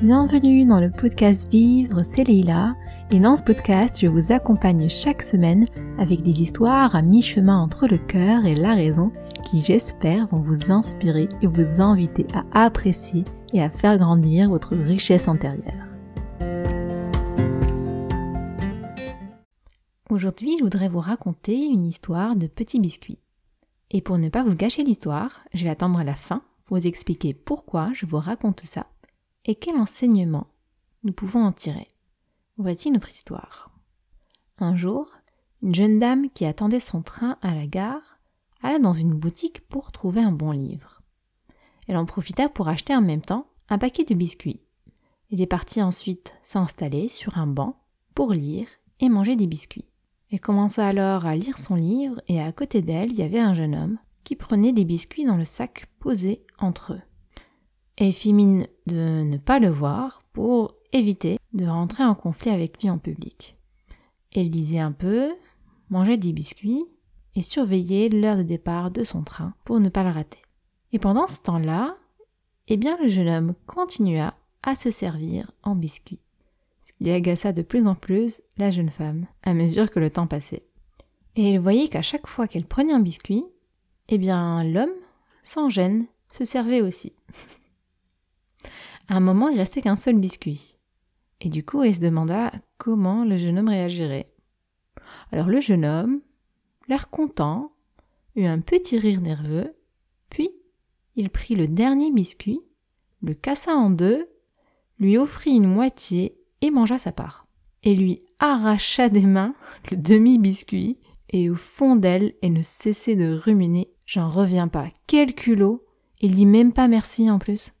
Bienvenue dans le podcast Vivre, c'est Leila. Et dans ce podcast, je vous accompagne chaque semaine avec des histoires à mi-chemin entre le cœur et la raison qui, j'espère, vont vous inspirer et vous inviter à apprécier et à faire grandir votre richesse intérieure. Aujourd'hui, je voudrais vous raconter une histoire de petits biscuits. Et pour ne pas vous gâcher l'histoire, je vais attendre la fin pour vous expliquer pourquoi je vous raconte ça et quel enseignement nous pouvons en tirer? Voici notre histoire. Un jour, une jeune dame qui attendait son train à la gare alla dans une boutique pour trouver un bon livre. Elle en profita pour acheter en même temps un paquet de biscuits. Elle est partie ensuite s'installer sur un banc pour lire et manger des biscuits. Elle commença alors à lire son livre et à côté d'elle, il y avait un jeune homme qui prenait des biscuits dans le sac posé entre eux. Elle fit mine de ne pas le voir pour éviter de rentrer en conflit avec lui en public. Elle lisait un peu, mangeait des biscuits et surveillait l'heure de départ de son train pour ne pas le rater. Et pendant ce temps-là, eh bien le jeune homme continua à se servir en biscuits, ce qui agaça de plus en plus la jeune femme à mesure que le temps passait. Et elle voyait qu'à chaque fois qu'elle prenait un biscuit, eh bien l'homme, sans gêne, se servait aussi. À un moment, il restait qu'un seul biscuit. Et du coup, elle se demanda comment le jeune homme réagirait. Alors le jeune homme, l'air content, eut un petit rire nerveux, puis il prit le dernier biscuit, le cassa en deux, lui offrit une moitié et mangea sa part. Et lui arracha des mains le demi-biscuit, et au fond d'elle, elle ne cessait de ruminer J'en reviens pas, quel culot Il dit même pas merci en plus.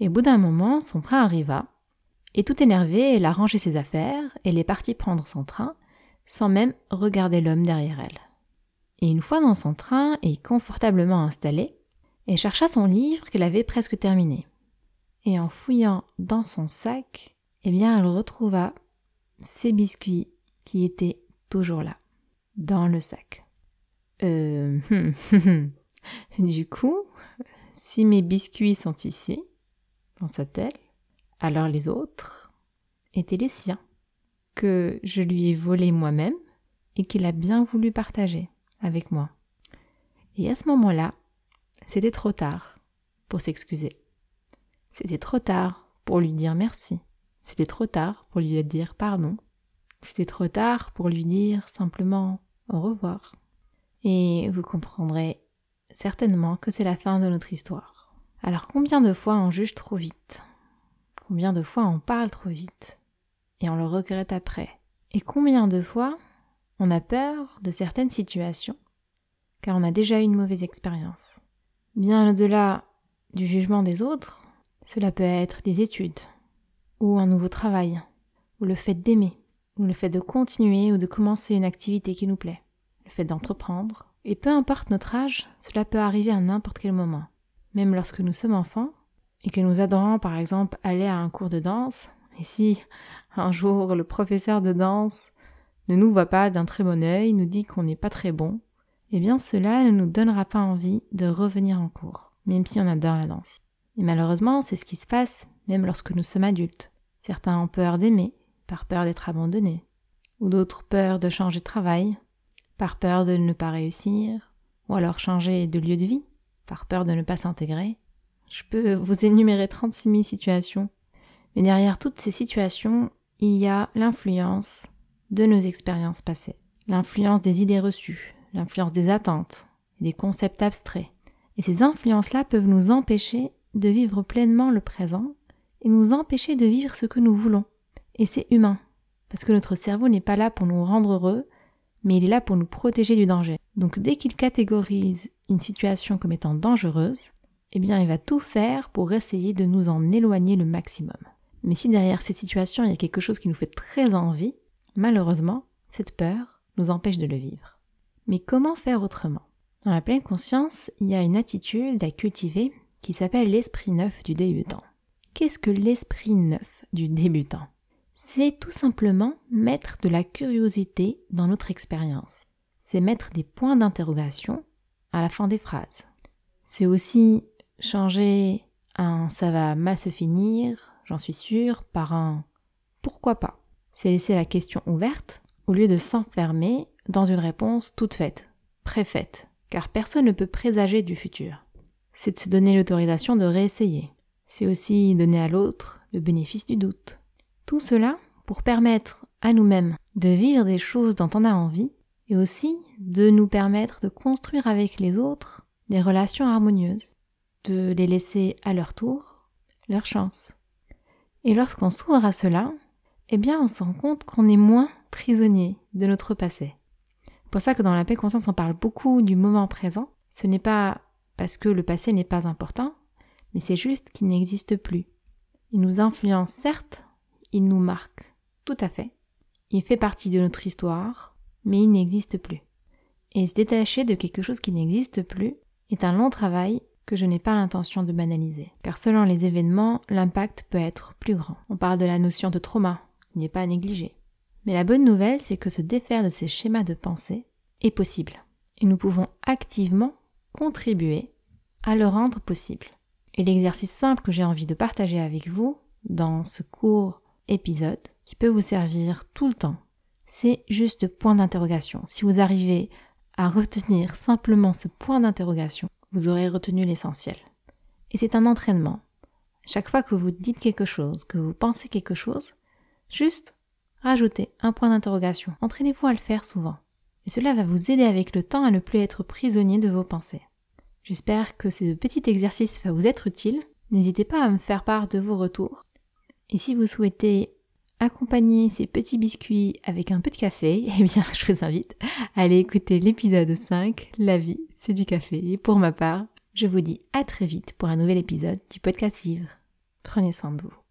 Et au bout d'un moment, son train arriva, et tout énervée, elle a rangé ses affaires, elle est partie prendre son train, sans même regarder l'homme derrière elle. Et une fois dans son train et confortablement installée, elle chercha son livre qu'elle avait presque terminé. Et en fouillant dans son sac, eh bien, elle retrouva ses biscuits qui étaient toujours là, dans le sac. Euh, du coup, si mes biscuits sont ici, pensa-t-elle. Alors les autres étaient les siens, que je lui ai volés moi-même et qu'il a bien voulu partager avec moi. Et à ce moment-là, c'était trop tard pour s'excuser. C'était trop tard pour lui dire merci. C'était trop tard pour lui dire pardon. C'était trop tard pour lui dire simplement au revoir. Et vous comprendrez certainement que c'est la fin de notre histoire. Alors combien de fois on juge trop vite? Combien de fois on parle trop vite? Et on le regrette après? Et combien de fois on a peur de certaines situations car on a déjà eu une mauvaise expérience? Bien au-delà du jugement des autres, cela peut être des études, ou un nouveau travail, ou le fait d'aimer, ou le fait de continuer ou de commencer une activité qui nous plaît, le fait d'entreprendre, et peu importe notre âge, cela peut arriver à n'importe quel moment même lorsque nous sommes enfants, et que nous adorons par exemple aller à un cours de danse, et si un jour le professeur de danse ne nous voit pas d'un très bon œil, nous dit qu'on n'est pas très bon, eh bien cela ne nous donnera pas envie de revenir en cours, même si on adore la danse. Et malheureusement, c'est ce qui se passe même lorsque nous sommes adultes. Certains ont peur d'aimer, par peur d'être abandonnés, ou d'autres peur de changer de travail, par peur de ne pas réussir, ou alors changer de lieu de vie, par peur de ne pas s'intégrer. Je peux vous énumérer 36 000 situations. Mais derrière toutes ces situations, il y a l'influence de nos expériences passées, l'influence des idées reçues, l'influence des attentes, des concepts abstraits. Et ces influences-là peuvent nous empêcher de vivre pleinement le présent et nous empêcher de vivre ce que nous voulons. Et c'est humain, parce que notre cerveau n'est pas là pour nous rendre heureux, mais il est là pour nous protéger du danger. Donc dès qu'il catégorise une situation comme étant dangereuse, eh bien il va tout faire pour essayer de nous en éloigner le maximum. Mais si derrière ces situations il y a quelque chose qui nous fait très envie, malheureusement, cette peur nous empêche de le vivre. Mais comment faire autrement? Dans la pleine conscience, il y a une attitude à cultiver qui s'appelle l'esprit neuf du débutant. Qu'est-ce que l'esprit neuf du débutant? C'est tout simplement mettre de la curiosité dans notre expérience. C'est mettre des points d'interrogation à la fin des phrases. C'est aussi changer un ça va mal se finir j'en suis sûre, par un pourquoi pas. C'est laisser la question ouverte au lieu de s'enfermer dans une réponse toute faite, préfaite, car personne ne peut présager du futur. C'est de se donner l'autorisation de réessayer. C'est aussi donner à l'autre le bénéfice du doute. Tout cela pour permettre à nous-mêmes de vivre des choses dont on a envie et aussi de nous permettre de construire avec les autres des relations harmonieuses, de les laisser à leur tour leur chance. Et lorsqu'on s'ouvre à cela, eh bien on se rend compte qu'on est moins prisonnier de notre passé. C'est pour ça que dans la paix conscience on parle beaucoup du moment présent. Ce n'est pas parce que le passé n'est pas important, mais c'est juste qu'il n'existe plus. Il nous influence certes, il nous marque, tout à fait. Il fait partie de notre histoire, mais il n'existe plus. Et se détacher de quelque chose qui n'existe plus est un long travail que je n'ai pas l'intention de banaliser. Car selon les événements, l'impact peut être plus grand. On parle de la notion de trauma, qui n'est pas à négliger. Mais la bonne nouvelle, c'est que se défaire de ces schémas de pensée est possible. Et nous pouvons activement contribuer à le rendre possible. Et l'exercice simple que j'ai envie de partager avec vous dans ce court épisode, qui peut vous servir tout le temps, c'est juste point d'interrogation. Si vous arrivez à retenir simplement ce point d'interrogation, vous aurez retenu l'essentiel. Et c'est un entraînement. Chaque fois que vous dites quelque chose, que vous pensez quelque chose, juste rajoutez un point d'interrogation. Entraînez-vous à le faire souvent. Et cela va vous aider avec le temps à ne plus être prisonnier de vos pensées. J'espère que ce petit exercice va vous être utile. N'hésitez pas à me faire part de vos retours. Et si vous souhaitez accompagner ces petits biscuits avec un peu de café, eh bien, je vous invite à aller écouter l'épisode 5, La vie, c'est du café. Et pour ma part, je vous dis à très vite pour un nouvel épisode du podcast Vivre. Prenez soin de vous.